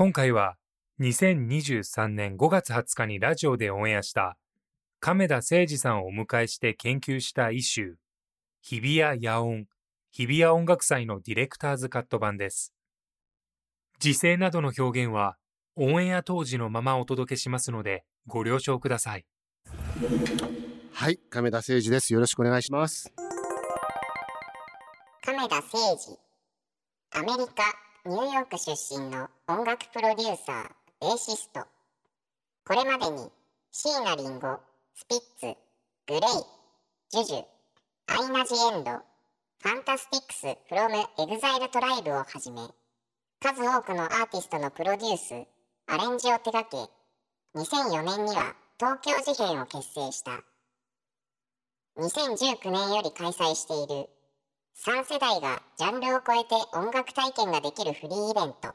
今回は2023年5月20日にラジオでオンエアした亀田誠二さんをお迎えして研究したイシュー日比谷野音日比谷音楽祭のディレクターズカット版です時勢などの表現はオンエア当時のままお届けしますのでご了承くださいはい、亀田誠二です。よろしくお願いします。亀田誠治アメリカニューヨーク出身の音楽プロデューサーベーシスト。これまでに椎名林檎スピッツ GLAY JUJUアイナ・ジ・エンド FANTASTICS from EXILE TRIBEをはじめ数多くのアーティストのプロデュースアレンジを手掛け2004年には東京事変を結成した。2019年より開催している3世代がジャンルを超えて音楽体験ができるフリーイベント。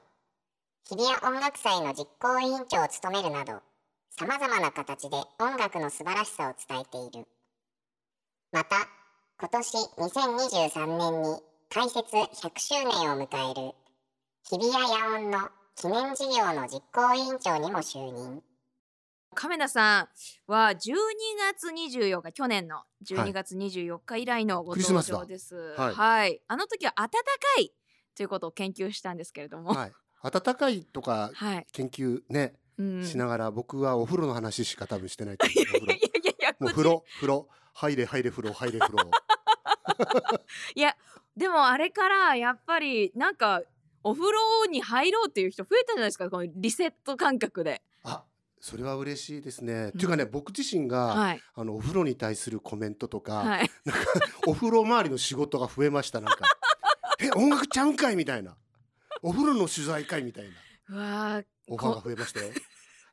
日比谷音楽祭の実行委員長を務めるなどさまざまな形で音楽の素晴らしさを伝えている。また今年2023年に開設100周年を迎える日比谷野音の記念事業の実行委員長にも就任。亀田さんは12月24日去年の12月24日以来のご登場です。はい。はい、あの時は暖かいということを研究したんですけれども、はい、暖かいとかはい、研究ね、うん、しながら僕はお風呂の話しか多分してないと思う いやいやいやもう風呂風呂。入れ入れ風呂。入れ風呂。いやでもあれからやっぱりなんかお風呂に入ろうっていう人増えたじゃないですかこのリセット感覚で。あそれは嬉しいですね、っていうかね僕自身が、はい。あのお風呂に対するコメントとか、はい、なんかお風呂周りの仕事が増えましたなんか。え音楽ちゃうんかいみたいな。お風呂の取材会みたいな。うわーオファーが増えましたよ。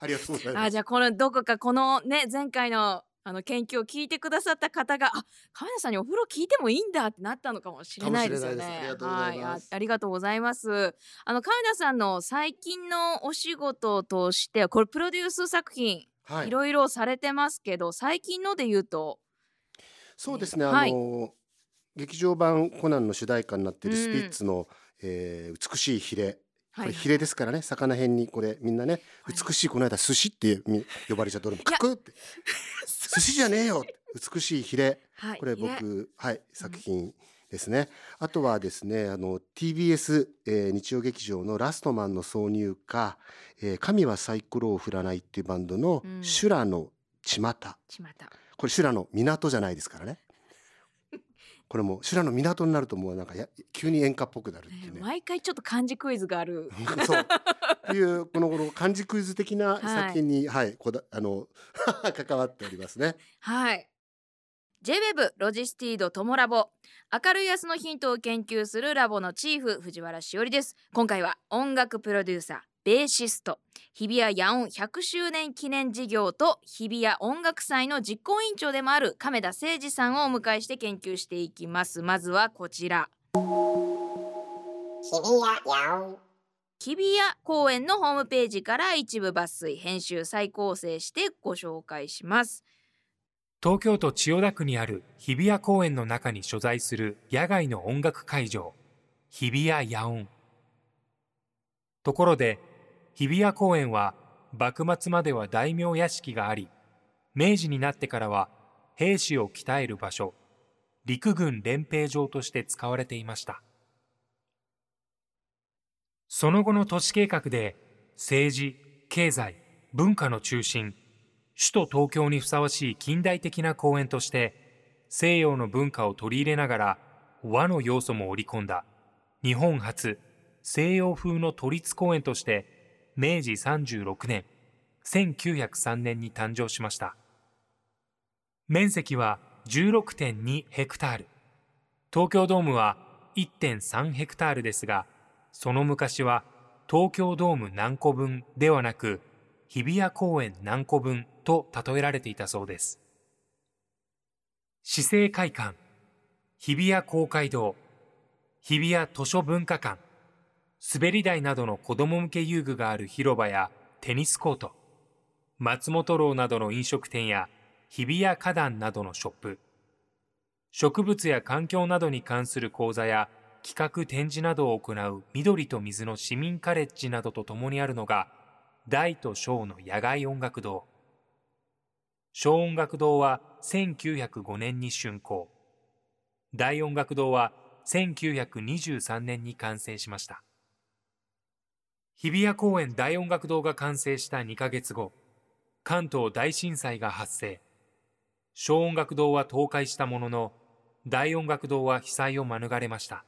ありがとうございます。あじゃあこのどこかこのね前回のあの研究を聞いてくださった方があ亀田さんにお風呂聞いてもいいんだってなったのかもしれないですよね。ありがとうございます。はあありがとうございます。あの亀田さんの最近のお仕事としてこれプロデュース作品、、はい。いろいろされてますけど最近ので言うと？そうですね、はい。あの劇場版コナンの主題歌になっているスピッツの、えー美しいヒレこれヒレですからね魚辺にこれみんなねはい。美しいこの間寿司ってみ呼ばれちゃって俺もカクって。寿司。じゃねえよ美しいヒレ。はいこれ僕はい作品ですね。あとはですねあの TBS、えー日曜劇場のラストマンの挿入歌、えー神はサイコロを振らないっていうバンドのうん。修羅のちまた。ちまた。これ修羅の港じゃないですからねこれも修羅の港になるともうなんかや急に演歌っぽくなるっていうね。毎回ちょっと漢字クイズがある。そうっていうこのこの漢字クイズ的なはい作品に、はい、こだあの 関わっておりますね。はい。J-WEB ロジスティードトモラボ明るい明日のヒントを研究するラボのチーフ藤原しおりです今回は音楽プロデューサーベーシスト。日比谷野音100周年記念事業と日比谷音楽祭の実行委員長でもある亀田誠二さんをお迎えして研究していきます。まずはこちら。日比谷野音。日比谷公園のホームページから一部抜粋編集再構成してご紹介します。東京都千代田区にある日比谷公園の中に所在する野外の音楽会場。日比谷野音。ところで日比谷公園は幕末までは大名屋敷があり明治になってからは兵士を鍛える場所陸軍練兵場として使われていました。その後の都市計画で政治経済文化の中心首都東京にふさわしい近代的な公園として西洋の文化を取り入れながら和の要素も織り込んだ日本初西洋風の都立公園として明治36年1903年に誕生しました。面積は16.2ヘクタール。東京ドームは1.3ヘクタールですがその昔は東京ドーム何個分ではなく日比谷公園何個分と例えられていたそうです。市政会館日比谷公会堂日比谷図書文化館滑り台などの子供向け遊具がある広場やテニスコート松本楼などの飲食店や日比谷花壇などのショップ植物や環境などに関する講座や企画展示などを行う緑と水の市民カレッジなどとともにあるのが大と小の野外音楽堂。小音楽堂は1905年に竣工。大音楽堂は1923年に完成しました。日比谷公園大音楽堂が完成した2ヶ月後関東大震災が発生。小音楽堂は倒壊したものの大音楽堂は被災を免れました。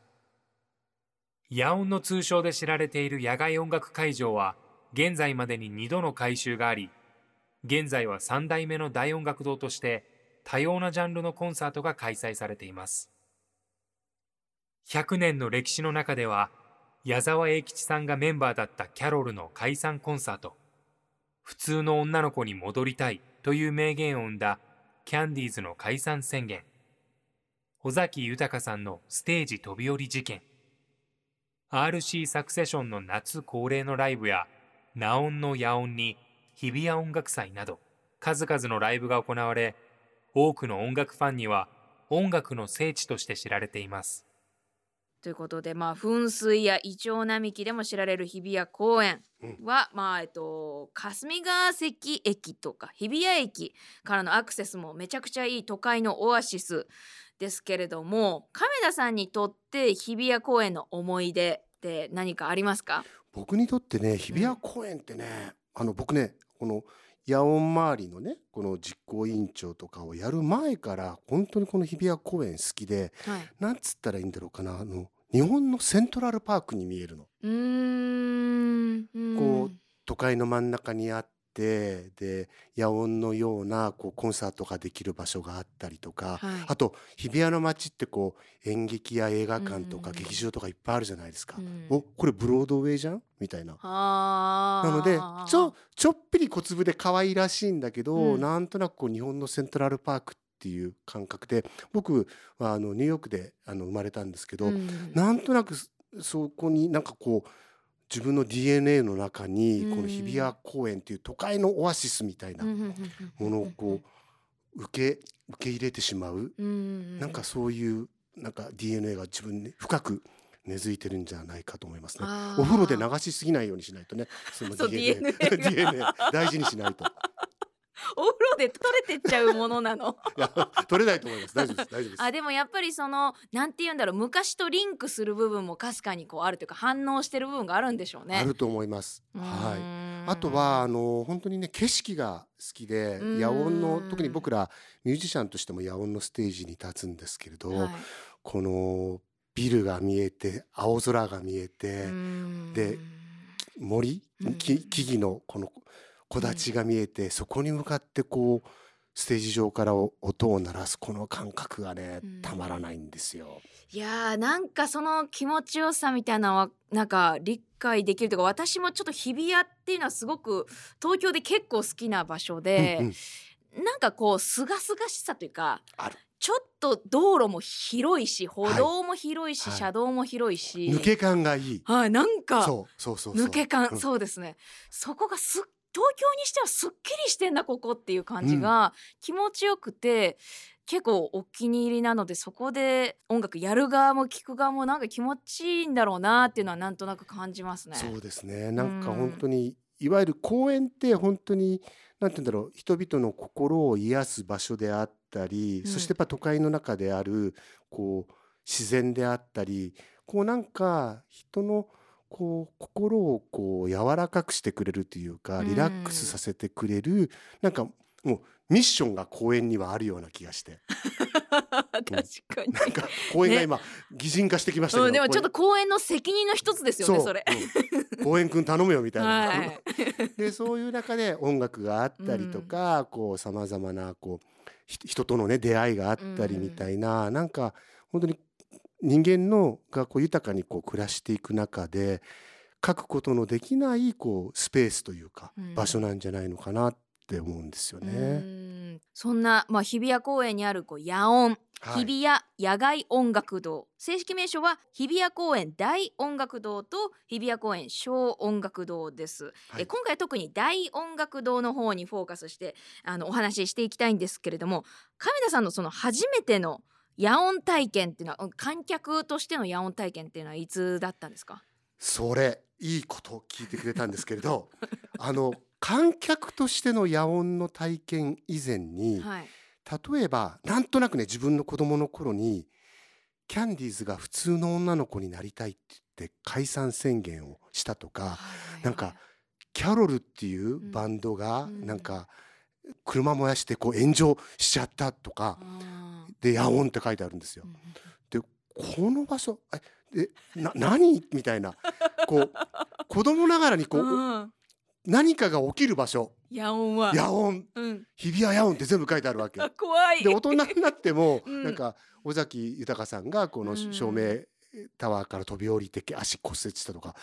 野音の通称で知られている野外音楽会場は現在までに2度の改修があり現在は3代目の大音楽堂として多様なジャンルのコンサートが開催されています。100年の歴史の中では矢沢永吉さんがメンバーだったキャロルの解散コンサート。普通の女の子に戻りたいという名言を生んだキャンディーズの解散宣言。尾崎豊さんのステージ飛び降り事件。RC サクセションの夏恒例のライブやナオンの野音に日比谷音楽祭など数々のライブが行われ多くの音楽ファンには音楽の聖地として知られています。ということでまあ噴水やイチョウ並木でも知られる日比谷公園は、まあえっと霞ヶ関駅とか日比谷駅からのアクセスもめちゃくちゃいい都会のオアシスですけれども亀田さんにとって日比谷公園の思い出って何かありますか？僕にとってね日比谷公園ってね、あの僕ねこの野音周りのねこの実行委員長とかをやる前から本当にこの日比谷公園好きではい。なんつったらいいんだろうかなあの日本のセントラルパークに見えるの。うーん。う都会の真ん中にあってで野音のようなこうコンサートができる場所があったりとか、はい。あと日比谷の街ってこう演劇や映画館とかうん。劇場とかいっぱいあるじゃないですか。うん。おこれブロードウェイじゃん？みたいな。はあ。なのでちょちょっぴり小粒で可愛らしいんだけど、うん。なんとなくこう日本のセントラルパークっていう感覚で僕はあのニューヨークであの生まれたんですけど、うん。なんとなくそそこになんかこう自分の DNA の中にうん。この日比谷公園っていう都会のオアシスみたいなものをこう受け受け入れてしまううん。なん。かそういうなん。か DNA が自分に深く根付いてるん。じゃないかと思いますね。お風呂で流しすぎないようにしないとね。その DNA DNA 大事にしないと。お風呂で取れてっちゃうものなのいや取れないと思います。大丈夫です。大丈夫です。あでもやっぱりそのなんて言うんだろう昔とリンクする部分もかすかにこうあるというか反応してる部分があるんでしょうね。あると思います。はい。んあとはあの本当にね景色が好きでうん野音の特に僕らミュージシャンとしても野音のステージに立つんですけれど、はいこのビルが見えて青空が見えて、うんで森？木々のこの木立が見えて、そこに向かってこうステージ上からお音を鳴らすこの感覚がねうん。たまらないんですよ。いやーなんかその気持ちよさみたいなのはなんか理解できるというか私もちょっと日比谷っていうのはすごく東京で結構好きな場所で、うんうん。なんかこう清々しさというかちょっと道路も広いし歩道も広いし、はい。車道も広いし、抜け感がいい。はいなんかそうそうそうそう。抜け感、うん。そうですね。そこがすっ東京にしてはすっきりしてんだここっていう感じが気持ちよくて、結構お気に入りなのでそこで音楽やる側も聴く側もなんか気持ちいいんだろうなっていうのはなんとなく感じますね。そうですね。なんかうん本当に、いわゆる公園って本当になんて言うんだろう人々の心を癒す場所であったり、うんそしてやっぱ都会の中であるこう自然であったりこうなんか人のこう心をこう柔らかくしてくれるというかうん。リラックスさせてくれる、なんかもうミッションが公園にはあるような気がして。確かに。なんか公園が今、擬人化してきましたけど、うん、でもちょっとこ公園の責任の一つですれよねそれ。うん。公園くん頼むよみたいな、はい。でそういう中で音楽があったりとか、こうさまざまなこうひ人とのね出会いがあったりみたいな、なんか本当に人間のがこう豊かにこう暮らしていく中で書くことのできないこうスペースというか、うん。場所なんじゃないのかなって思うんですようね。ん。そんなまあ日比谷公園にあるこう野音、はい。日比谷野外音楽堂。正式名称は日比谷公園大音楽堂と日比谷公園小音楽堂です、はい。え今回は特に大音楽堂の方にフォーカスしてあのお話ししていきたいんですけれども亀田さんのその初めての野音体験っていうのは観客としての野音体験っていうのはいつだったんですか？それいいことを聞いてくれたんですけれど あの観客としての野音の体験以前に、はい。例えばなんとなくね自分の子供の頃にキャンディーズが普通の女の子になりたいって言って解散宣言をしたとかなんかキャロルっていうバンドがうん。なんか車燃やしてこう炎上しちゃったとかで「野音」って書いてあるんですよ。う。んこの場所えでな何？みたいな。こう 子供ながらにこう、うん何かが起きる場所。野音は。野音。うん、日比谷野音って全部書いてあるわけ。あ。怖い。で大人になっても、うん。なんか尾崎豊さんがこのうん。照明タワーから飛び降りて足骨折したとか、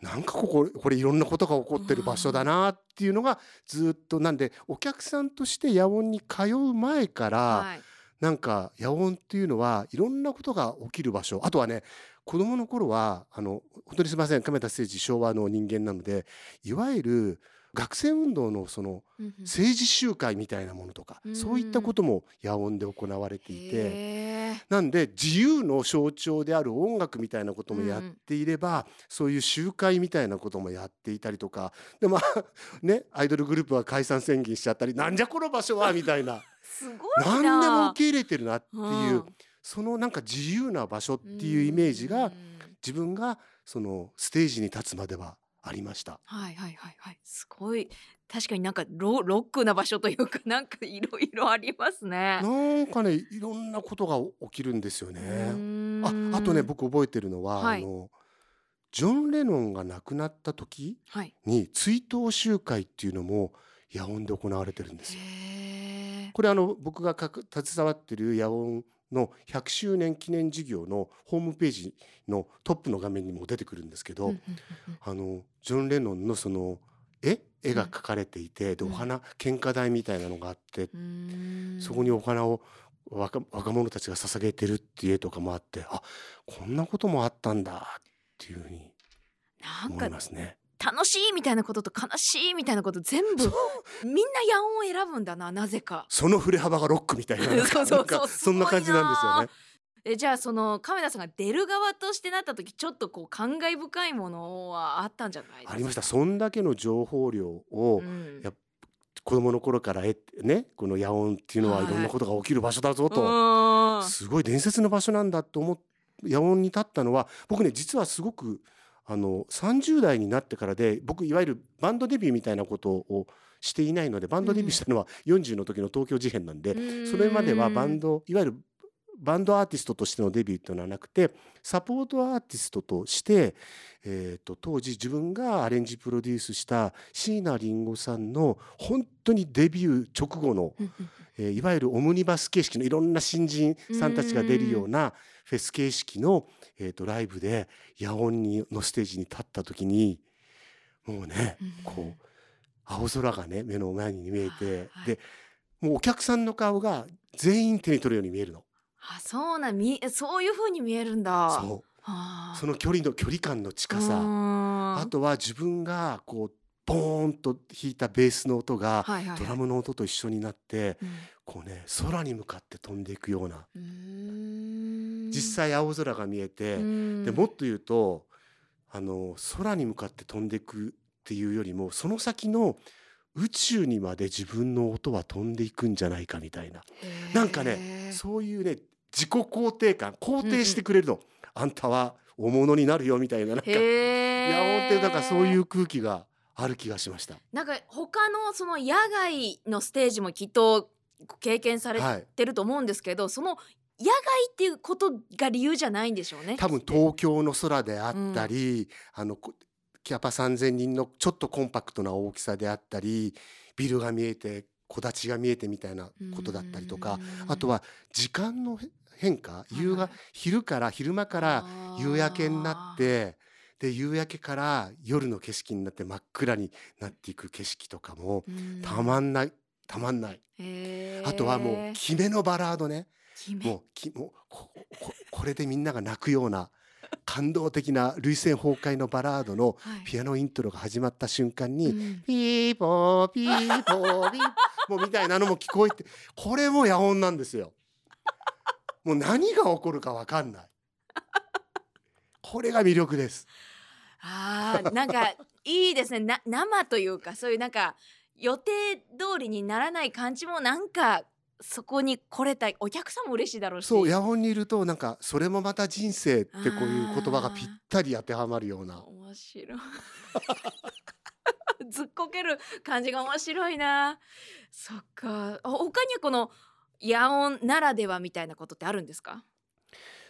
なんかこここれいろんなことが起こってる場所だなっていうのがずっとなんでお客さんとして野音に通う前から、はい。なんか野音っていうのはいろんなことが起きる場所。あとはね子供の頃はあの本当にすみません亀田誠治昭和の人間なのでいわゆる学生運動のそのうんうん。政治集会みたいなものとか、うんそういったことも野音で行われていて。なんで自由の象徴である音楽みたいなこともやっていれば、そういう集会みたいなこともやっていたりとかでまあねアイドルグループは解散宣言しちゃったりなんじゃこの場所はみたいな。すごいな。何でも受け入れてるなっていう、うん。そのなんか自由な場所っていうイメージがうん。自分がそのステージに立つまではありました。はいはいはいはいすごい確かになんかロロックな場所というか なんかいろいろありますね。なんかねいろんなことが起きるんですようね。ああとね僕覚えてるのは、はいあのジョン・レノンが亡くなった時はいに追悼集会っていうのも野音で行われてるんですよ。これあの僕がかく携わってる野音の100周年記念事業のホームページのトップの画面にも出てくるんですけど、あのジョン・レノンのその絵絵が描かれていて、でうん。お花献花台みたいなのがあって、そこにお花を若若者たちが捧げてるっていう絵とかもあってあこんなこともあったんだっていうふうに思いますね。楽しいみたいなことと悲しいみたいなこと全部みんな野音を選ぶんだななぜか。その振れ幅がロックみたいな そうそうそう。なんかそんな感じなんですよね。えじゃあその亀田さんが出る側としてなった時ちょっとこう感慨深いものはあったんじゃないですか？ありました。そんだけの情報量をうん。やっ子供の頃から得てねこの野音っていうのははい。いろんなことが起きる場所だぞと、うん。すごい伝説の場所なんだと思っ野音に立ったのは僕ね実はすごくあの30代になってからで僕いわゆるバンドデビューみたいなことをしていないのでバンドデビューしたのは40の時の東京事変なんで、うんそれまではバンドいわゆるバンドアーティストとしてのデビューというのはなくてサポートアーティストとして、えー、と当時自分がアレンジプロデュースした椎名林檎さんの本当にデビュー直後の、えーいわゆるオムニバス形式のいろんな新人さんたちが出るようなフェス形式の、えー、とライブで野音にのステージに立った時にもうねうん。こう青空がね目の前に見えて、はいでもうお客さんの顔が全員手に取るように見えるの。あそうなんみそういう風に見えるんだ。そう。あ。その距離の距離感の近さ。ああとは自分がこうボーンと弾いたベースの音がドラムの音と一緒になってうん。こうね空に向かって飛んでいくような。実際青空が見えてうん。でもっと言うとあの空に向かって飛んでいくっていうよりもその先の宇宙にまで自分の音は飛んでいくんじゃないかみたいな。なんかねそういうね自己肯定感肯定してくれるの、あんたは大物になるよみたいななんか。やえ音ってなんかそういう空気がある気がしました。なんか他のその野外のステージもきっと経験されはい。てると思うんですけど、その野外っていうことが理由じゃないんでしょうね。多分東京の空であったり、あのこキャパ3,000人のちょっとコンパクトな大きさであったりビルが見えて木立が見えてみたいなことだったりとかうんあとは時間のへ変化夕がはい昼から昼間から夕焼けになってで夕焼けから夜の景色になって真っ暗になっていく景色とかもうん。たまんないたまんない。あとはもう決めのバラードね。もうきもうここ これでみんなが泣くような感動的な涙腺崩壊のバラードのはい。ピアノイントロが始まった瞬間に、うん。ピーポーピーポーピーもうみたいなのも聞こえてこれも野音なんですよ。もう何が起こるかわかんない。これが魅力です。あーなんかいいですね。な生というかそういうなんか予定通りにならない感じもなんかそこに来れたお客さんも嬉しいだろうし。そう野音にいるとなんかそれもまた人生ってこういう言葉がぴったり当てはまるような。面白い。ずっこける感じが面白いな。そっか。あ他にはこの野音ならではみたいなことってあるんですか？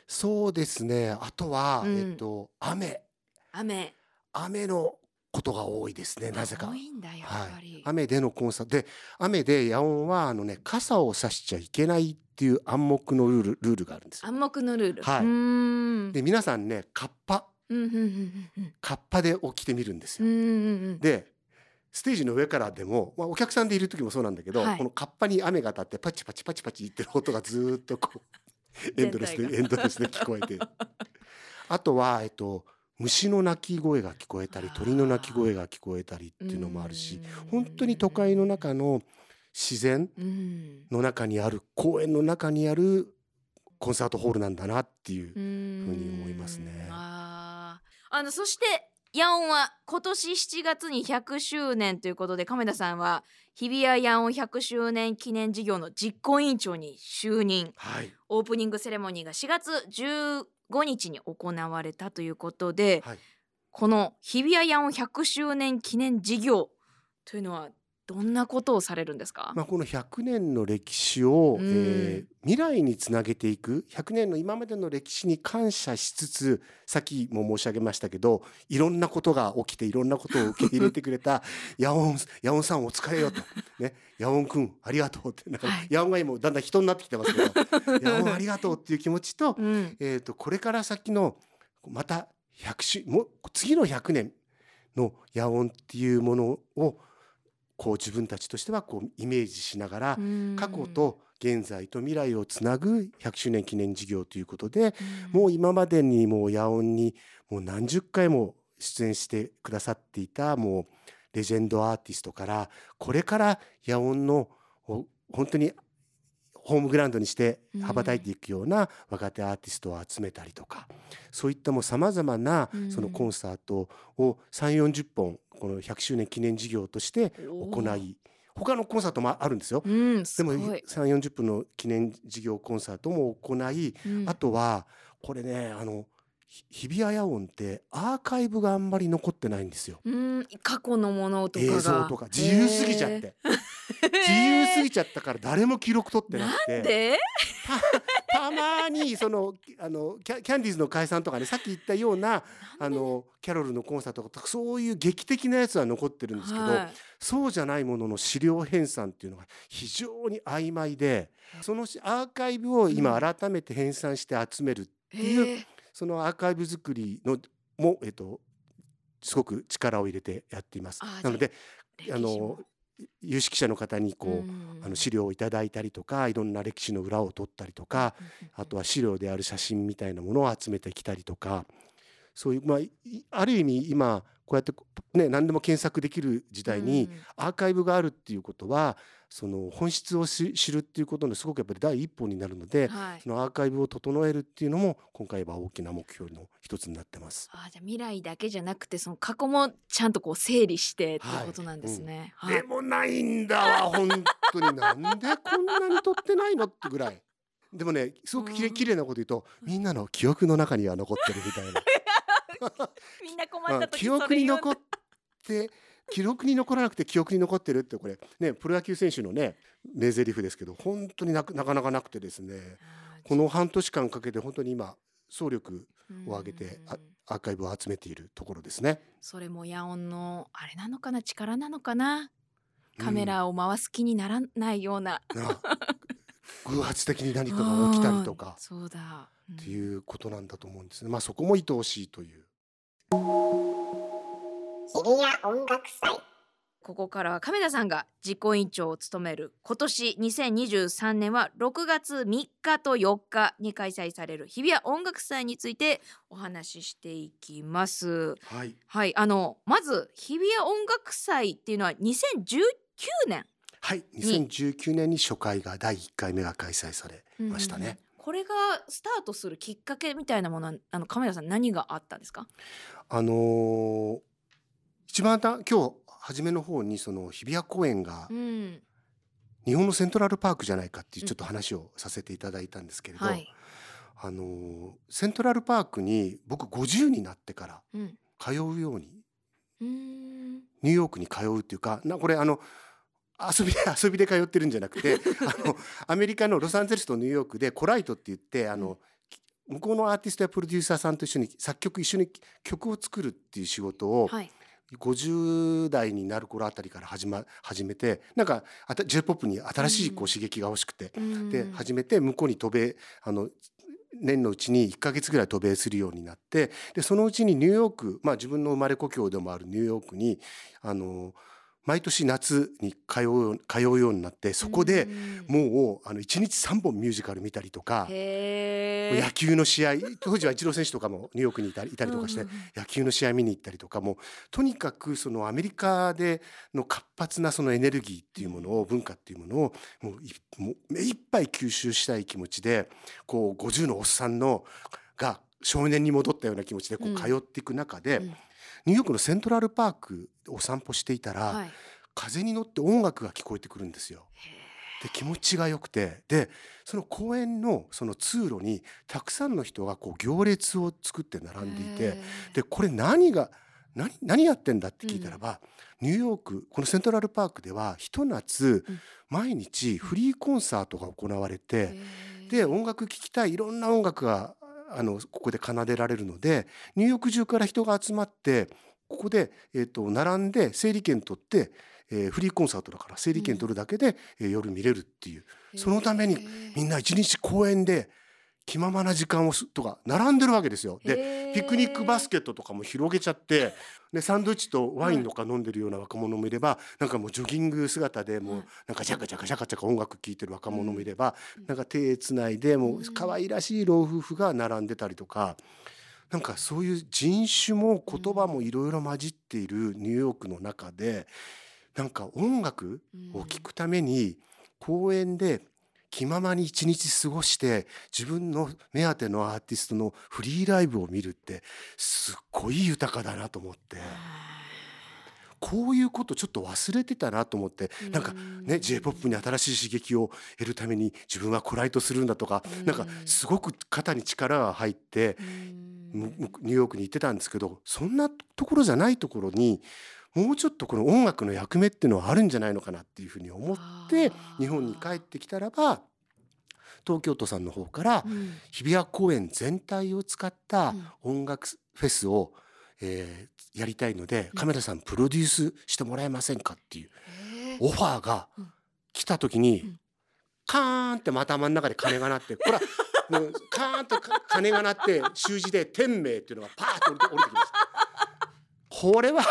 そうですね。あとは、うん。えっと雨。雨。雨のことが多いですねなぜか。多。いんだやっぱり、はい、雨でのコンサート。で雨で野音はあのね傘を差しちゃいけないっていう暗黙のルールルールがあるんですよ。暗黙のルール、はい。うーん。で皆さんねカッパ。うんうんうんうんカッパで起きてみるんですよ。うんうんうん。でステージの上からでも、まあ、お客さんでいる時もそうなんだけど、はい。このカッパに雨が当たってパチパチパチパチ言ってる音がずーっとこう エンドレスでエンドレスで聞こえて。あとは、えっと、虫の鳴き声が聞こえたり鳥の鳴き声が聞こえたりっていうのもあるし本当に都会の中の自然うん。の中にある公園の中にあるコンサートホールなんだなっていうふうに思いますね。あのそしてヤオンは今年7月に100周年ということで亀田さんは日比谷ヤオン100周年記念事業の実行委員長に就任。はい。オープニングセレモニーが4月15日に行われたということで、はい。この日比谷ヤオン100周年記念事業というのはどんなことをされるんですか、まあ、この100年の歴史を、うん。えー未来につなげていく100年の今までの歴史に感謝しつつさっきも申し上げましたけどいろんなことが起きていろんなことを受け入れてくれた ヤオンヤオンさんお疲れよと、ね、ヤオンくんありがとうってなんか、はい。ヤオンが今だんだん人になってきてますけど ヤオンありがとうっていう気持ちと,、うん。えー、とこれから先のまた100周もう次の100年のヤオンっていうものをこう自分たちとしてはこうイメージしながら、過去と現在と未来をつなぐ100周年記念事業ということで、もう今までにもう野音にもう何十回も出演してくださっていたもうレジェンドアーティストからこれから野音のお本当にホームグラウンドにして羽ばたいていくような若手アーティストを集めたりとか、そういったもうさまざまなうん。そのコンサートを3 4 0本この100周年記念事業として行い他のコンサートもあるんですよ。うん、ですもごい。3 4 0分の記念事業コンサートも行い、うん。あとはこれねあのひ日比谷野音ってアーカイブがあんまり残ってないんですよ。うん、過去のものとかが。映像とか自由すぎちゃって自由すぎちゃったから誰も記録取ってなくて。で、たまにそのあのキャキャンディーズの解散とかねさっき言ったようなあのキャロルのコンサートとかそういう劇的なやつは残ってるんですけど、はい。そうじゃないものの資料編纂っていうのが非常に曖昧でそのしアーカイブを今改めて編纂して集めるっていう、そのアー。カイブ作りのも、えっと、すごく力を入れてやっていますあ。なのであのも有識者の方にこう、んあの資料をいただいたりとかいろんな歴史の裏を取ったりとか、あとは資料である写真みたいなものを集めてきたりとかそういう、まあ、いある意味今こうやってこね何でも検索できる時代に、アーカイブがあるっていうことはその本質をし知るっていうことのすごくやっぱり第一歩になるので、はいそのアーカイブを整えるっていうのも今回は大きな目標の一つになってます。あじゃあ未来だけじゃなくてその過去もちゃんとこう整理してっていうことなんですね。はいでもないんだわ本当になんでこんなに撮ってないのってぐらい。でもねすごくきれうん綺麗なこと言うとみんなの記憶の中には残ってるみたいな。みんな困まあった時記憶に残って記録に残らなくて記憶に残ってるってこれねプロ野球選手のね名台詞ですけど本当になくなかなかなくてですねこの半年間かけて本当に今総力を挙げてあアーカイブを集めているところですね。それも野音のあれなのかな力なのかな？カメラを回す気にならないような、な偶発的に何かが起きたりとうんか。そうだ、うん。っていうことなんだと思うんですね。まあそこも愛おしいという。日比谷音楽祭ここからは亀田さんが実行委員長を務める今年2023年は6月3日と4日に開催される日比谷音楽祭についてお話ししていきます。はいはい、あのまず日比谷音楽祭っていうのは2019年はい2019年に初回が第1回目が開催されましたね。これがスタートするきっかけみたいなものはあの亀田さん何があったんですか？あのー一番た今日初めの方にその日比谷公園がうん、日本のセントラルパークじゃないかっていうちょっと話をさせていただいたんですけれど、はい、あのーセントラルパークに僕50になってからうん、通うようにうーん、ニューヨークに通うっていうかなこれあの遊びで 遊びで通ってるんじゃなくて あのアメリカのロサンゼルスとニューヨークでコライトって言ってあの、向こうのアーティストやプロデューサーさんと一緒に作曲一緒に曲を作るっていう仕事をはい、50代になる頃あたりから始,、ま、始めてなんか j p o p に新しいこう刺激が欲しくて、うん。で始めて向こうに渡米あの年のうちに1ヶ月ぐらい渡米するようになってでそのうちにニューヨーク、まあ、自分の生まれ故郷でもあるニューヨークにあの毎年夏に通うよう通うようになってそこでうん。もうあの1日3本ミュージカル見たりとか野球の試合当時はイチロー選手とかもニューヨークにいたりいたりとかしてうんうん野球の試合見に行ったりとかもうとにかくそのアメリカでの活発なそのエネルギーっていうものを文化っていうものをもういもう目いっぱい吸収したい気持ちでこう50のおっさんのが少年に戻ったような気持ちでこうん。う通っていく中で、うんニューヨークのセントラルパークを散歩していたら、はい、風に乗って音楽が聞こえてくるんですよ。で気持ちが良くて。でその公園のその通路にたくさんの人がこう行列を作って並んでいてでこれ何が何何やってんだって聞いたらば、ニューヨークこのセントラルパークではひと夏、うん。毎日フリーコンサートが行われて、で音楽聴きたいいろんな音楽があのここで奏でられるのでニューヨーク中から人が集まってここで、えー、と並んで整理券取って、えーフリーコンサートだから整理券取るだけで、えー夜見れるっていう。そのためにみんな一日公園で気ままな時間をすとか並んでるわけですよ。でピクニックバスケットとかも広げちゃって でサンドイッチとワインとか飲んでるような若者もいれば、なんかもうジョギング姿でもうはい。なんかジャカジャカジャカジャカ音楽聴いてる若者もいれば、うん。なんか手つないでもうん。う可愛らしい老夫婦が並んでたりとか。なんかそういう人種も言葉もいろいろ混じっているニューヨークの中でなんか音楽を聴くために公園で気ままに一日過ごして自分の目当てのアーティストのフリーライブを見るってすっごい豊かだなと思って。こういうことちょっと忘れてたなと思って。なんかね j p o p に新しい刺激を得るために自分はコライトするんだとかうん。なんかすごく肩に力が入ってニューヨークに行ってたんですけどそんなところじゃないところにもうちょっとこの音楽の役目っていうのはあるんじゃないのかなっていうふうに思って日本に帰ってきたらば東京都さんの方から日比谷公園全体を使った音楽フェスを、えーやりたいのでうん。カメラさんプロデュースしてもらえませんかっていうオファーがうん。来た時に、うん。カーンってまた真ん中で鐘が鳴ってこれは もうカーンとか鐘が鳴って習字で「天命」っていうのがパーッと降りてきます。これは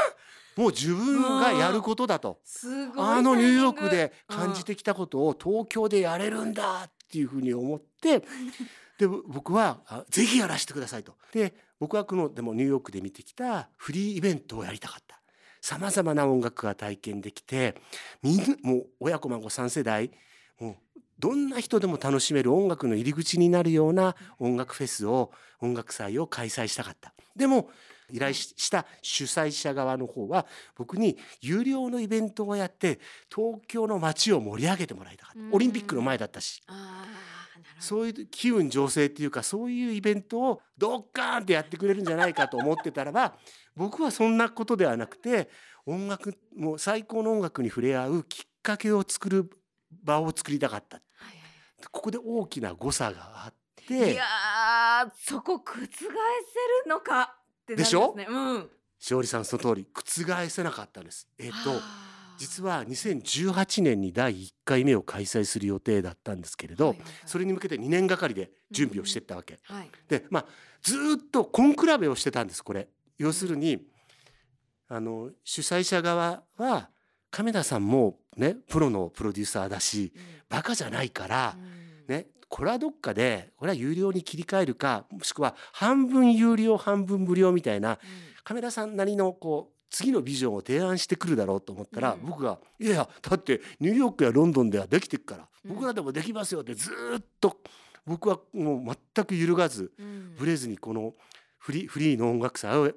もう自分がやることだと。すごいあのニューヨークで感じてきたことを東京でやれるんだっていうふうに思って でぼ僕はあぜひやらせてくださいと。で僕はこのでもニューヨークで見てきたフリーイベントをやりたかった。さまざまな音楽が体験できてみんなもう親子孫3世代もうどんな人でも楽しめる音楽の入り口になるような音楽フェスを音楽祭を開催したかった。でも依頼しした主催者側の方は僕に有料のイベントをやって東京の街を盛り上げてもらいたかった。うん。オリンピックの前だったし。あそういう機運醸成っていうかそういうイベントをドッカーンってやってくれるんじゃないかと思ってたらば 僕はそんなことではなくて音楽もう最高の音楽に触れ合うきっかけを作る場を作りたかった。はいここで大きな誤差があっいてやーそこ覆せるのかでしょ？ねうん。しおりさんその通り覆せなかったんです。えっとはあ実は2018年に第1回目を開催する予定だったんですけれど、はいはいはい。それに向けて2年がかりで準備をしていったわけ。はい。でまあずーっと根比べをしてたんですこれ。要するにあの主催者側は亀田さんもねプロのプロデューサーだしバカじゃないから、ねこれはどっかでこれは有料に切り替えるかもしくは半分有料半分無料みたいな亀田さんなりのこう次のビジョンを提案してくるだろうと思ったら、うん。僕が「いやいやだってニューヨークやロンドンではできてるから、うん。僕らでもできますよ」ってずーっと僕はもう全く揺るがずうん。ブレずにこのフリーフリーの音楽祭を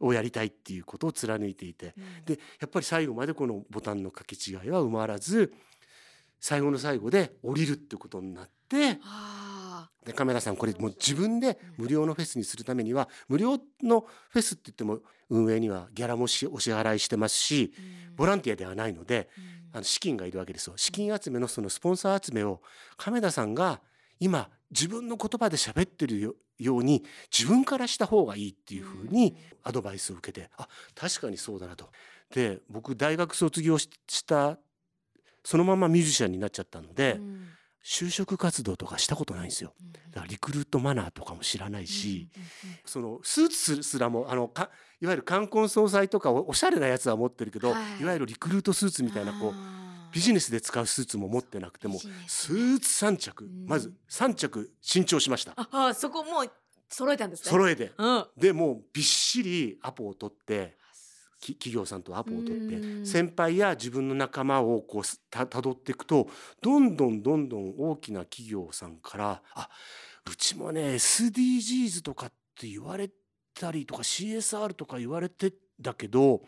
をやりたいっていうことを貫いていてうん。でやっぱり最後までこのボタンの掛け違いは埋まらず最後の最後で降りるってことになってあでカメラさんこれもう自分で無料のフェスにするためには無料のフェスって言っても運営にはギャラもしお支払いしてますしボランティアではないのでうん。あの資金がいるわけですよ。資金集めのそのスポンサー集めを亀田さんが今自分の言葉で喋ってるよように自分からした方がいいっていうふうにアドバイスを受けてあ確かにそうだなと。で僕大学卒業ししたそのままミュージシャンになっちゃったのでうん。就職活動とかしたことないんですよ。うん。だからリクルートマナーとかも知らないし、そのスーツすらもあのかいわゆる冠婚葬祭とかおおしゃれなやつは持ってるけど、はい。い、わゆるリクルートスーツみたいなこうビジネスで使うスーツも持ってなくてもススーツ3着うん。まず3着新調しました。ああそこもう揃えたんですね。揃えて。うん。でもうびっしりアポを取ってき企業さんとアポを取ってうん。先輩や自分の仲間をこうすたたどっていくとどんどんどんどん大きな企業さんから「あうちもね SDGs とかって言われたりとか CSR とか言われてだけど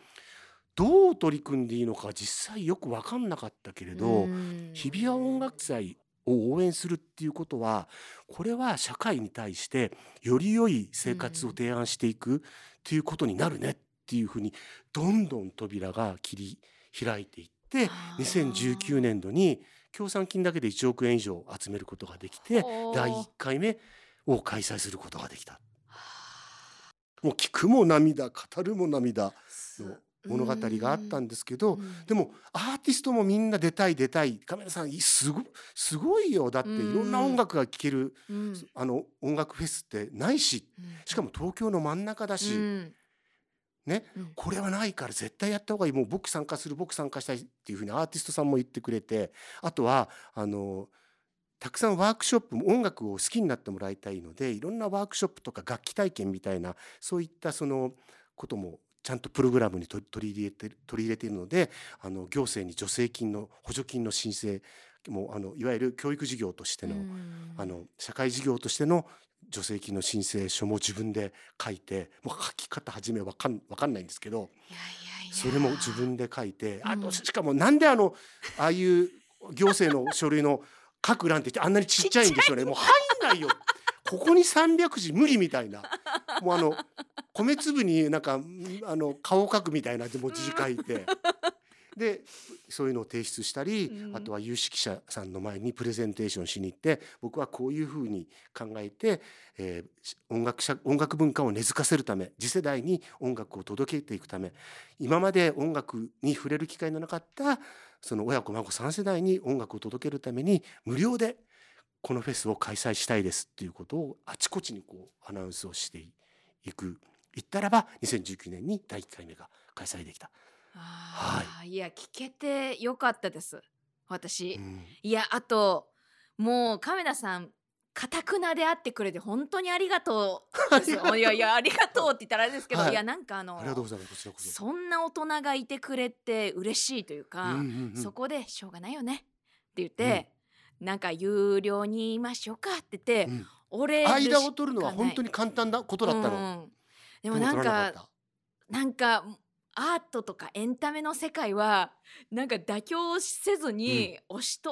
どう取り組んでいいのか実際よく分かんなかったけれどうん。日比谷音楽祭を応援するっていうことはこれは社会に対してより良い生活を提案していくっていうことになるね。っていうふうにどんどん扉が切り開いていってあー。2019年度に協賛金だけで1億円以上集めることができて第1回目を開催することができた。もう聞くも涙語るも涙の物語があったんですけど、うんでもアーティストもみんな出たい出たい。カメラさんいすごすごいよ。だっていろんな音楽が聴ける、うん。あの音楽フェスってないししかも東京の真ん中だし、うんねうん。これはないから絶対やった方がいい。もう僕参加する僕参加したいっていうふうにアーティストさんも言ってくれてあとはあのたくさんワークショップ音楽を好きになってもらいたいのでいろんなワークショップとか楽器体験みたいなそういったそのこともちゃんとプログラムに取り入れてる取り入れているのであの行政に助成金の補助金の申請もあのいわゆる教育事業としての,、うん。あの社会事業としての助成金の申請書も自分で書いてもう書き方始めわかんわかんないんですけどそれも自分で書いてあうん。としかもなんであのああいう行政の書類の書く欄ってあんなにちっちゃいんでしょうねもう入んないよ。ここに300字無理みたいな。もうあの米粒になんかんあの顔を描くみたいなでもう字書いてでそういうのを提出したり、うんあとは有識者さんの前にプレゼンテーションしに行って僕はこういうふうに考えて、えーし音楽社音楽文化を根付かせるため次世代に音楽を届けていくため今まで音楽に触れる機会のなかったその親子孫3世代に音楽を届けるために無料でこのフェスを開催したいですっていうことをあちこちにこうアナウンスをしていく言ったらば2019年に第1回目が開催できた。あーい。や聞けてよかったです。私、うん。いやあともう亀田さんかたくなで会ってくれて本当にありがとう いやいやありがとうって言ったらあれですけど、はい。い、やなんかあのそ。そ。んな大人がいてくれて嬉しいというか、うんうんうんそこでしょうがないよねって言って、なんか有料に言いましょうかって言って、うん。俺間を取るのは本当に簡単なことだったの。でもなんかなんかアートとかエンタメの世界はなんか妥協せずに押し通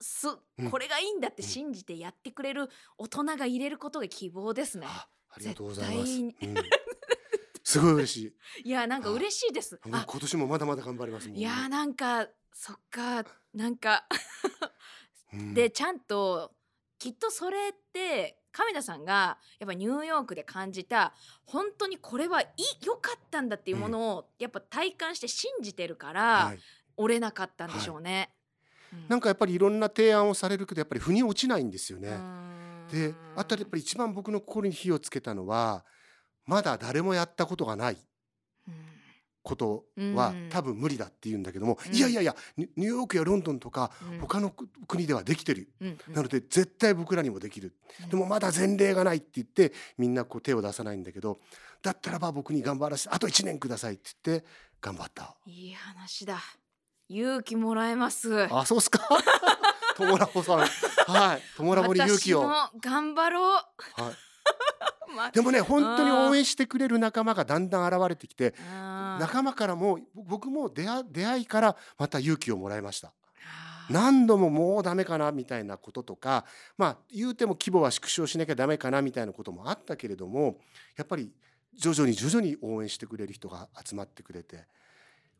す、うんこれがいいんだって信じてやってくれる大人が入れることが希望ですね。あありがとうございます。すごい嬉しい。いやなんか嬉しいです。今年もまだまだ頑張りますもん。いやなんかそっかなんかうんでちゃんときっとそれって亀田さんがやっぱニューヨークで感じた本当にこれは良かったんだっていうものをやっぱ体感して信じてるから、はい。折れなかったんでしょうね。うん。なんかやっぱりいろんな提案をされるけどやっぱり腑に落ちないんですよね。であとやっぱり一番僕の心に火をつけたのはまだ誰もやったことがない。うんことはうん。多分無理だって言うんだけども、うん。いやいやいやニューヨークやロンドンとかうん。他の国ではできてる、なので絶対僕らにもできる、でもまだ前例がないって言ってみんなこう手を出さないんだけどだったらば僕に頑張らせてあと1年くださいって言って頑張った。いい話だ。勇気もらえます。あそうっすか？トモラボさん。はい。トモラボに勇気を、は私も頑張ろう、い、までもね本当に応援してくれる仲間がだんだん現れてきて仲間からも僕も出会出会いからまた勇気をもらいました。何度ももうダメかなみたいなこととかまあ言うても規模は縮小しなきゃダメかなみたいなこともあったけれどもやっぱり徐々に徐々に応援してくれる人が集まってくれて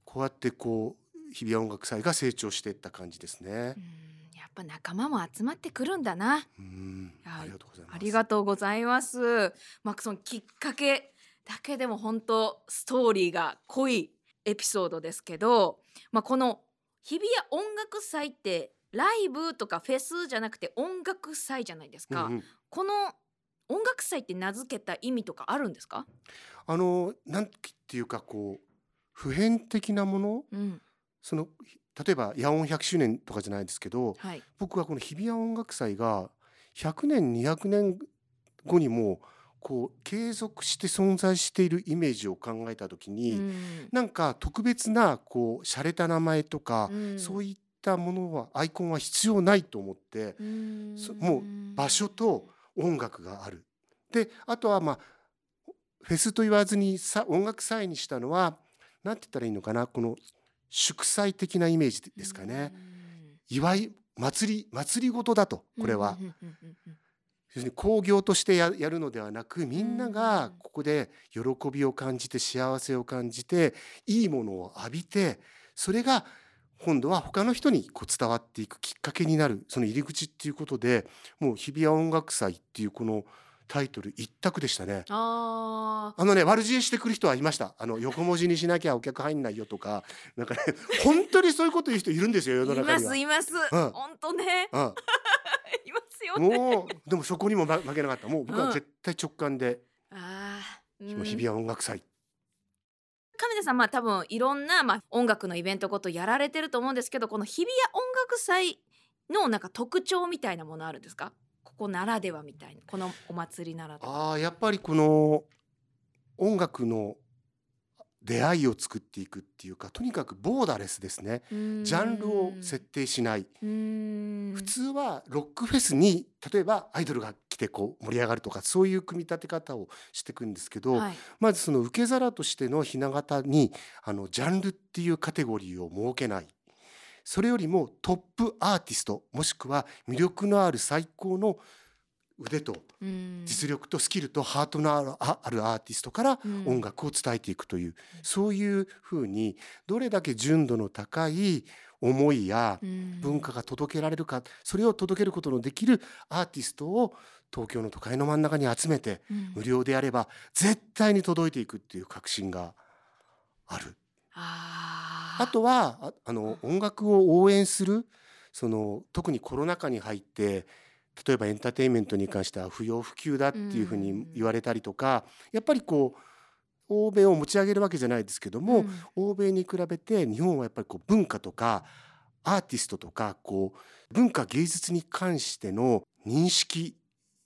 こうやってこう日比谷音楽祭が成長していった感じですねっぱ仲間も集まってくるんだなありがとうございます。ありがとうございます。まあ、そのきっかけだけでも本当ストーリーが濃いエピソードですけど、まあ、この日比谷音楽祭ってライブとかフェスじゃなくて音楽祭じゃないですか。うんうんこの音楽祭って名付けた意味とかあるんですか？あのなんていうかこう普遍的なもの？うん、その例えば野音100周年とかじゃないですけどはい。僕はこの日比谷音楽祭が100年200年後にもこう継続して存在しているイメージを考えた時に、うんなんか特別なこう洒落た名前とか、うんそういったものはアイコンは必要ないと思って、うもう場所と音楽がある。であとはまあフェスと言わずにさ音楽祭にしたのは何て言ったらいいのかなこの祝祭的なイメージですかね。祝い祭り祭り事だとこれは、要するに興行としてややるのではなくみんなうんがここで喜びを感じて幸せを感じていいものを浴びてそれが今度は他の人にこう伝わっていくきっかけになるその入り口っていうことでもう日比谷音楽祭っていうこのタイトル一択でしたね。ああのね悪知恵してくる人はいました。あの横文字にしなきゃお客入んないよとか。なんかね本当にそういうこと言う人いるんですよ世のーいま中には。すいます。うん。本当ね。うん。いますよね。もうでもそこにも負負けなかった。もう僕は絶対直感で、ああ、もう日比谷音楽祭。亀田さんまあ多分いろんなまあ音楽のイベントごとやられてると思うんですけどこの日比谷音楽祭のなんか特徴みたいなものあるんですか？ここならではみたいなこのお祭りならではああやっぱりこの音楽の出会いを作っていくっていうかとにかくボーダレスですね。ジャンルを設定しない。定普通はロックフェスに例えばアイドルが来てこう盛り上がるとかそういう組み立て方をしていくんですけど、はい。まずその受け皿としてのひな形にあのジャンルっていうカテゴリーを設けないそれよりもトップアーティストもしくは魅力のある最高の腕とうん。実力とスキルとハートのあるああるアーティストからうん。音楽を伝えていくという、そういうふうにどれだけ純度の高い思いやうん。文化が届けられるかそれを届けることのできるアーティストを東京の都会の真ん中に集めてうん。無料でやれば絶対に届いていくっていう確信がある。あーあとはああの音楽を応援するその特にコロナ禍に入って例えばエンターテインメントに関しては不要不急だっていうふうに言われたりとかやっぱりこう欧米を持ち上げるわけじゃないですけども、うん。欧米に比べて日本はやっぱりこう文化とかアーティストとかこう文化芸術に関しての認識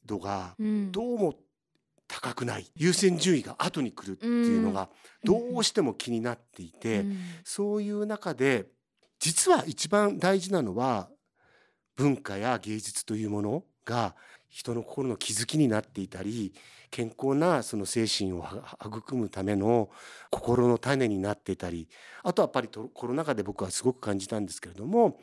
度がうん。どうも高くない。優先順位が後に来るっていうのがどうしても気になっていて、うん。そういう中で実は一番大事なのは文化や芸術というものが人の心の気づきになっていたり健康なその精神をは育むための心の種になっていたりあとはやっぱりとコロナ禍で僕はすごく感じたんですけれども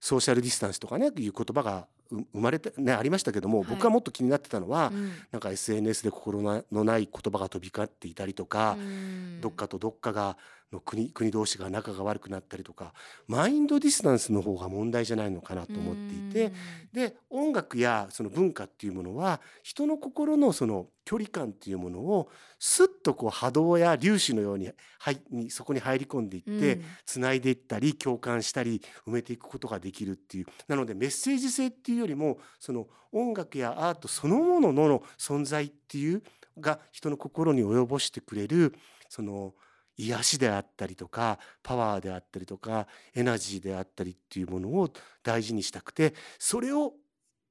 ソーシャルディスタンスとかねいう言葉がう生まれて、ね、ありましたけども、はい。僕がもっと気になってたのは、うん。なんか SNS で心のない言葉が飛び交っていたりとか、うん。どっかとどっかがの国国同士が仲が悪くなったりとかマインドディスタンスの方が問題じゃないのかなと思っていて、で音楽やその文化っていうものは人の心のその距離感っていうものをスッとこう波動や粒子のようにはいにそこに入り込んでいって、うん。つないでいったり共感したり埋めていくことができるっていうなのでメッセージ性っていうよりもその音楽やアートそのものの存在っていうが人の心に及ぼしてくれるその癒しであったりとかパワーであったりとかエナジーであったりっていうものを大事にしたくてそれを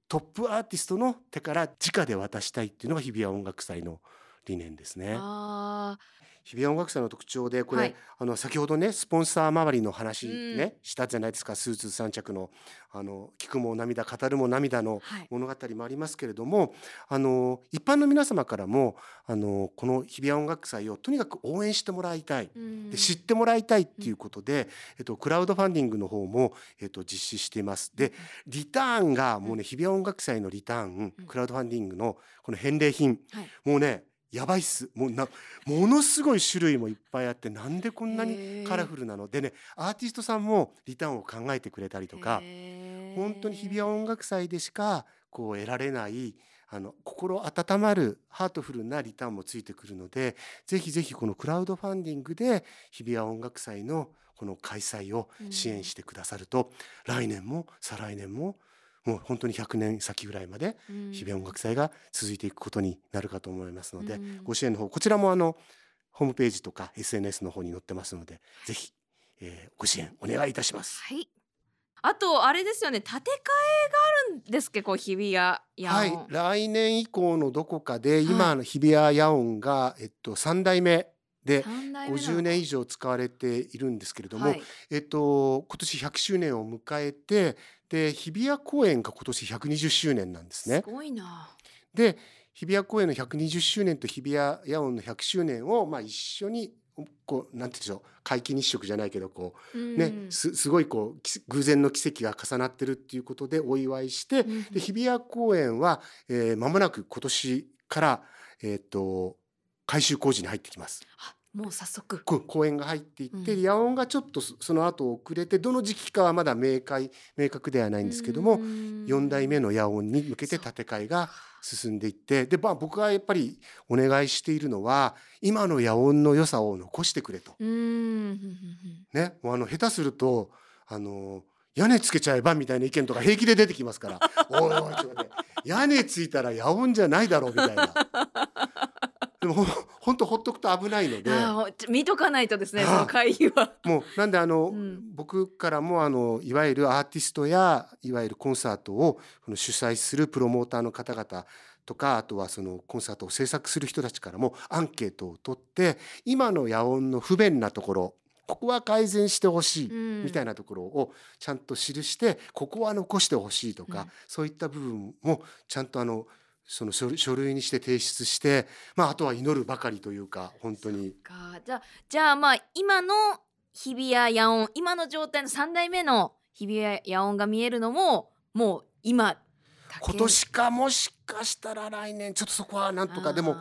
トップアーティストの手から直で渡したいっていうのが日比谷音楽祭の理念ですね。あ日比谷音楽祭の特徴でこれ、はい。あの先ほどねスポンサー周りの話うん。ね、したじゃないですかスーツ3着のあの聞くも涙語るも涙の物語もありますけれどもあの一般の皆様からもあのこの日比谷音楽祭をとにかく応援してもらいたい。うん。で知ってもらいたいっていうことで、えっと、クラウドファンディングの方も、えっと、実施しています。でリターンがもうね日比谷音楽祭のリターンうん。クラウドファンディングのこの返礼品はい。もうねやばいっす。もうなものすごい種類もいっぱいあってなんでこんなへにー。カラフルなの？でねアーティストさんもリターンを考えてくれたりとか本当に日比谷音楽祭でしかこう得られないあの心温まるハートフルなリターンもついてくるのでぜひぜひこのクラウドファンディングで日比谷音楽祭のこの開催を支援してくださると、来年も再来年ももう本当に100年先ぐらいまでうん。日比谷音楽祭が続いていくことになるかと思いますので、うん。ご支援の方こちらもあのホームページとか SNS の方に載ってますのでぜひ、えーご支援お願いいたします。はい。あとあれですよね建て替えがあるんですけ？ど日比谷はい、来年以降のどこかで今、はい。の日比谷野音が、えっと、3代目で三代目なの50年以上使われているんですけれども、はい。えっと、今年100周年を迎えてで日比谷公園が今年120周年なんですすね。ごいな。で日比谷公園の120周年と日比谷野音の100周年を、まあ、一緒にこうなんて言うんでしょう皆既日食じゃないけどこうね、うん。すすごいこうき偶然の奇跡が重なってるっていうことでお祝いして、うん。で日比谷公園は、えー、間もなく今年から、えー、と改修工事に入ってきます。あもう早速。こ公園が入っていって、うん。野音がちょっとそその後遅れてどの時期かはまだ明快明確ではないんですけども、4代目の野音に向けて建て替えが進んでいってで、まあ、僕がやっぱりお願いしているのは今の野音の良さを残してくれと。うね、もうあの下手するとあの屋根つけちゃえばみたいな意見とか平気で出てきますから「おいおいちょっと待って。屋根ついたら野音じゃないだろ」うみたいな。でもほんほんとほっとくと危ないので。見とかないとですねその会議は。もうなんであの、うん。僕からもあのいわゆるアーティストやいわゆるコンサートを主催するプロモーターの方々とかあとはそのコンサートを制作する人たちからもアンケートを取って今の野音の不便なところここは改善してほしいうん。みたいなところをちゃんと記してここは残してほしいとか、うん。そういった部分もちゃんとあのその書類書類にして提出して、まあ、あとは祈るばかりというか本当に。か。じゃあじゃあまあ今の日比谷野音今の状態の3代目の日比谷野音が見えるのももう今今年かもしかしたら来年。ちょっとそこはなんとか。でも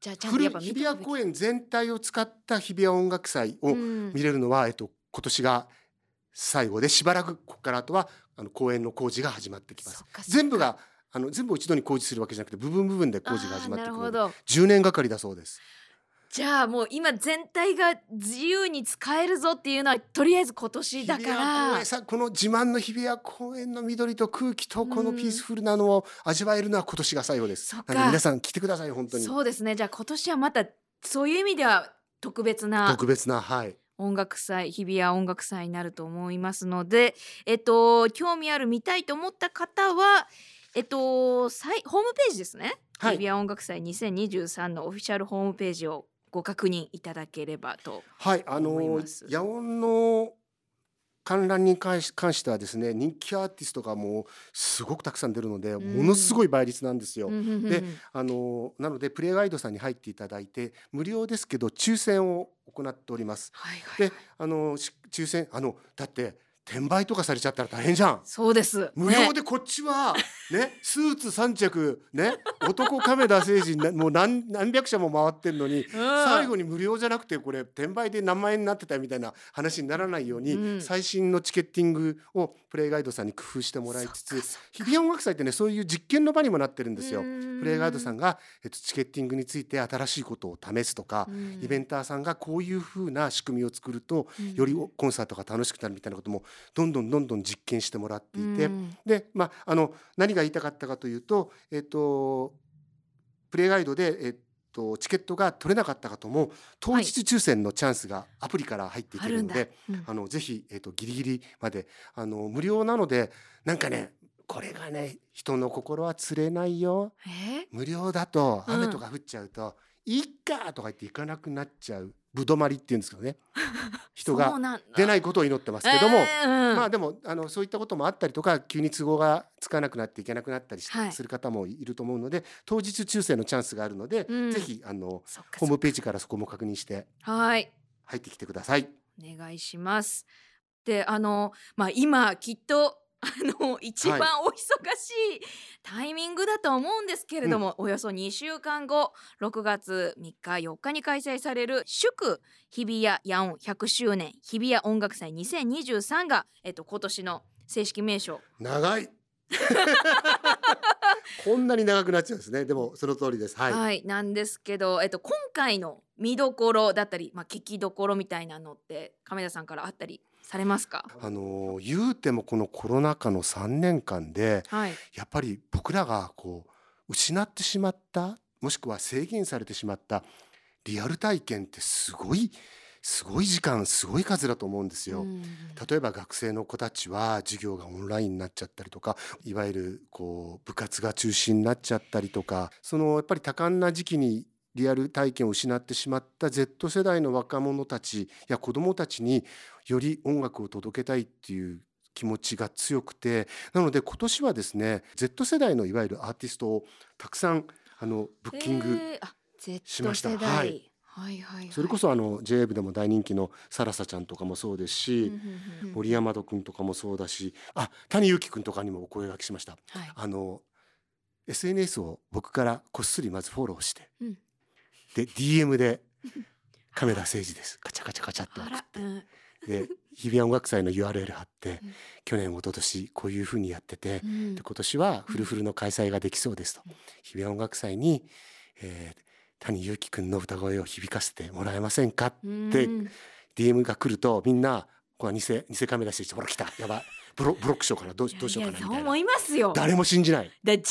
じゃあちゃんと古いやっぱ見日比谷公園全体を使った日比谷音楽祭をうん。見れるのは、えっと、今年が最後でしばらくここからあとはあの公園の工事が始まってきます。全部があの全部を一度に工事するわけじゃなくて部分部分で工事が始まってくる。のであーなるほど。10年がかりだそうです。じゃあもう今全体が自由に使えるぞっていうのはとりあえず今年だから。園さこの自慢の日比谷公園の緑と空気とこのピースフルなのを味わえるのは今年が最後です。そっか。なので皆さん来てください本当に。そうですね。じゃあ今年はまたそういう意味では特別な特別なはい。音楽祭日比谷音楽祭になると思いますのでえっと興味ある見たいと思った方はえっとサイホームページですね、はい。日比谷音楽祭2023のオフィシャルホームページをご確認いただければとはい、あの野音の観覧に関し関してはですね人気アーティストがもうすごくたくさん出るので、ん。ものすごい倍率なんですよ。うんであのなのでプレイガイドさんに入っていただいて無料ですけど抽選を行っております。はいはい。であのし抽選あのだって転売とかされちゃったら大変じゃん。そうです。無料でこっちはねスーツ3着ね男亀田誠治なもう何何百社も回ってんのに最後に無料じゃなくてこれ転売で何万円になってたみたいな話にならないように、うん。最新のチケッティングをプレイガイドさんに工夫してもらいつつ日比谷音楽祭ってねそういう実験の場にもなってるんですよ。プレイガイドさんが、えっと、チケッティングについて新しいことを試すとか、イベンターさんがこういう風な仕組みを作ると、よりコンサートが楽しくなるみたいなこともどんどんどんどん実験してもらっていて、で、まあ、あの何が言いたかったかというと、えっと、プレイガイドで、えっと、チケットが取れなかった方も当日抽選のチャンスがアプリから入っていけるので、うん。あのぜひ、えっと、ギリギリまであの無料なのでなんかねこれがね人の心は釣れないよ。え無料だとうん雨とか降っちゃうと「いっか!」とか言って行かなくなっちゃうぶどまりって言うんですけどね 人が出ないことを祈ってますけども、えーうんまあでもあのそういったこともあったりとか急に都合がつかなくなっていけなくなったりしはいする方もいると思うので当日抽選のチャンスがあるので、うんぜひあのホームページからそこも確認してはい入ってきてください。お願いします。であのまあ今きっとあの一番お忙しいタイミングだと思うんですけれども、およそ2週間後6月3日4日に開催される祝日比谷野音100周年日比谷音楽祭2023が、えっと、今年の正式名称。長い。こんなに長くなっちゃうんですね。でもその通りです。はい、はい、なんですけど、えっと、今回の見どころだったり、まあ、聞きどころみたいなのって亀田さんからあったりされますか？あの言うてもこのコロナ禍の3年間ではい、やっぱり僕らがこう失ってしまったもしくは制限されてしまったリアル体験ってすごいすごい時間すごい数だと思うんですよ。うん例えば学生の子たちは授業がオンラインになっちゃったりとかいわゆるこう部活が中止になっちゃったりとかそのやっぱり多感な時期にリアル体験を失ってしまった Z 世代の若者たちや子どもたちにより音楽を届けたいっていう気持ちが強くてなので今年はですね Z 世代のいわゆるアーティストをたくさんあのブッキング、しました。世代。はい。はいはいはい。それこそあの j w でも大人気のサラサちゃんとかもそうですし、うんうんうん森山戸くんとかもそうだしあ谷幸くんとかにもお声掛けしました。はい。あの SNS を僕からこっそりまずフォローして、うんで DM で「亀田誠治です」カチャカチャカチャって。送ってうん。で日比谷音楽祭の URL 貼って、うん去年一昨年こういうふうにやってて、うん。で今年はフルフルの開催ができそうですと、日比谷音楽祭に、えー谷幸くんの歌声を響かせてもらえませんかってうん。DM が来るとみんなこれ偽偽カメラしてほら来たやばいブロブロックしようかな。どうしどうしようかなみたいな。いやそう思いますよ。だ誰も信じない。直々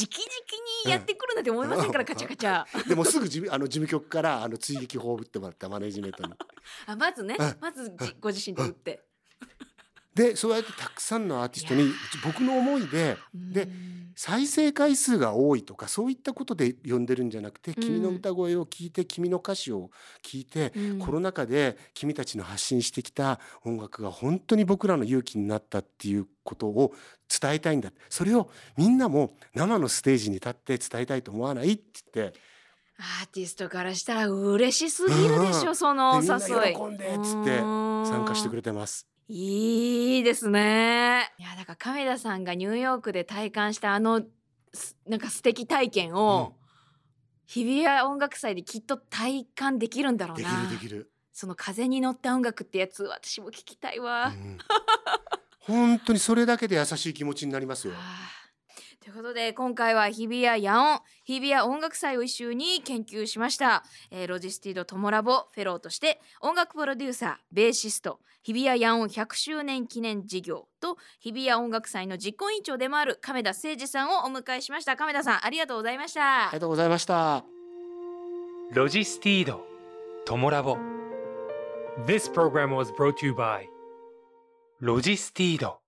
にやってくるなんて思いませんから、うん。カチャカチャ。でもすぐ事務あの事務局からあの追撃放ってもらったマネジメントに。あまずね。うん、まずじご自身で打って。でそうやってたくさんのアーティストに僕の思いでで再生回数が多いとかそういったことで呼んでるんじゃなくて、君の歌声を聞いて君の歌詞を聞いて、うんコロナ禍で君たちの発信してきた音楽が本当に僕らの勇気になったっていうことを伝えたいんだそれをみんなも生のステージに立って伝えたいと思わないって言ってアーティストからしたら嬉しすぎるでしょ、うんそのおでみんな誘い。喜んでっつって参加してくれ。れてます。いいですね。いやだから亀田さんがニューヨークで体感したあのすなんか素敵体験を、日比谷音楽祭できっと体感できるんだろうできな。るできる。その風に乗った音楽ってやつ私も聞きたいわ。うん本当にそれだけで優しい気持ちになりますよ。はあということで今回は日比谷野音日比谷音楽祭を一緒に研究しました、えー LOGISTEED TOMOLAB フェローとして音楽プロデューサーベーシスト日比谷野音100周年記念事業と日比谷音楽祭の実行委員長でもある亀田誠治さんをお迎えしました。亀田さんありがとうございました、ありがとうございました。 LOGISTEED TOMOLAB。This program was brought to you by ロジスティード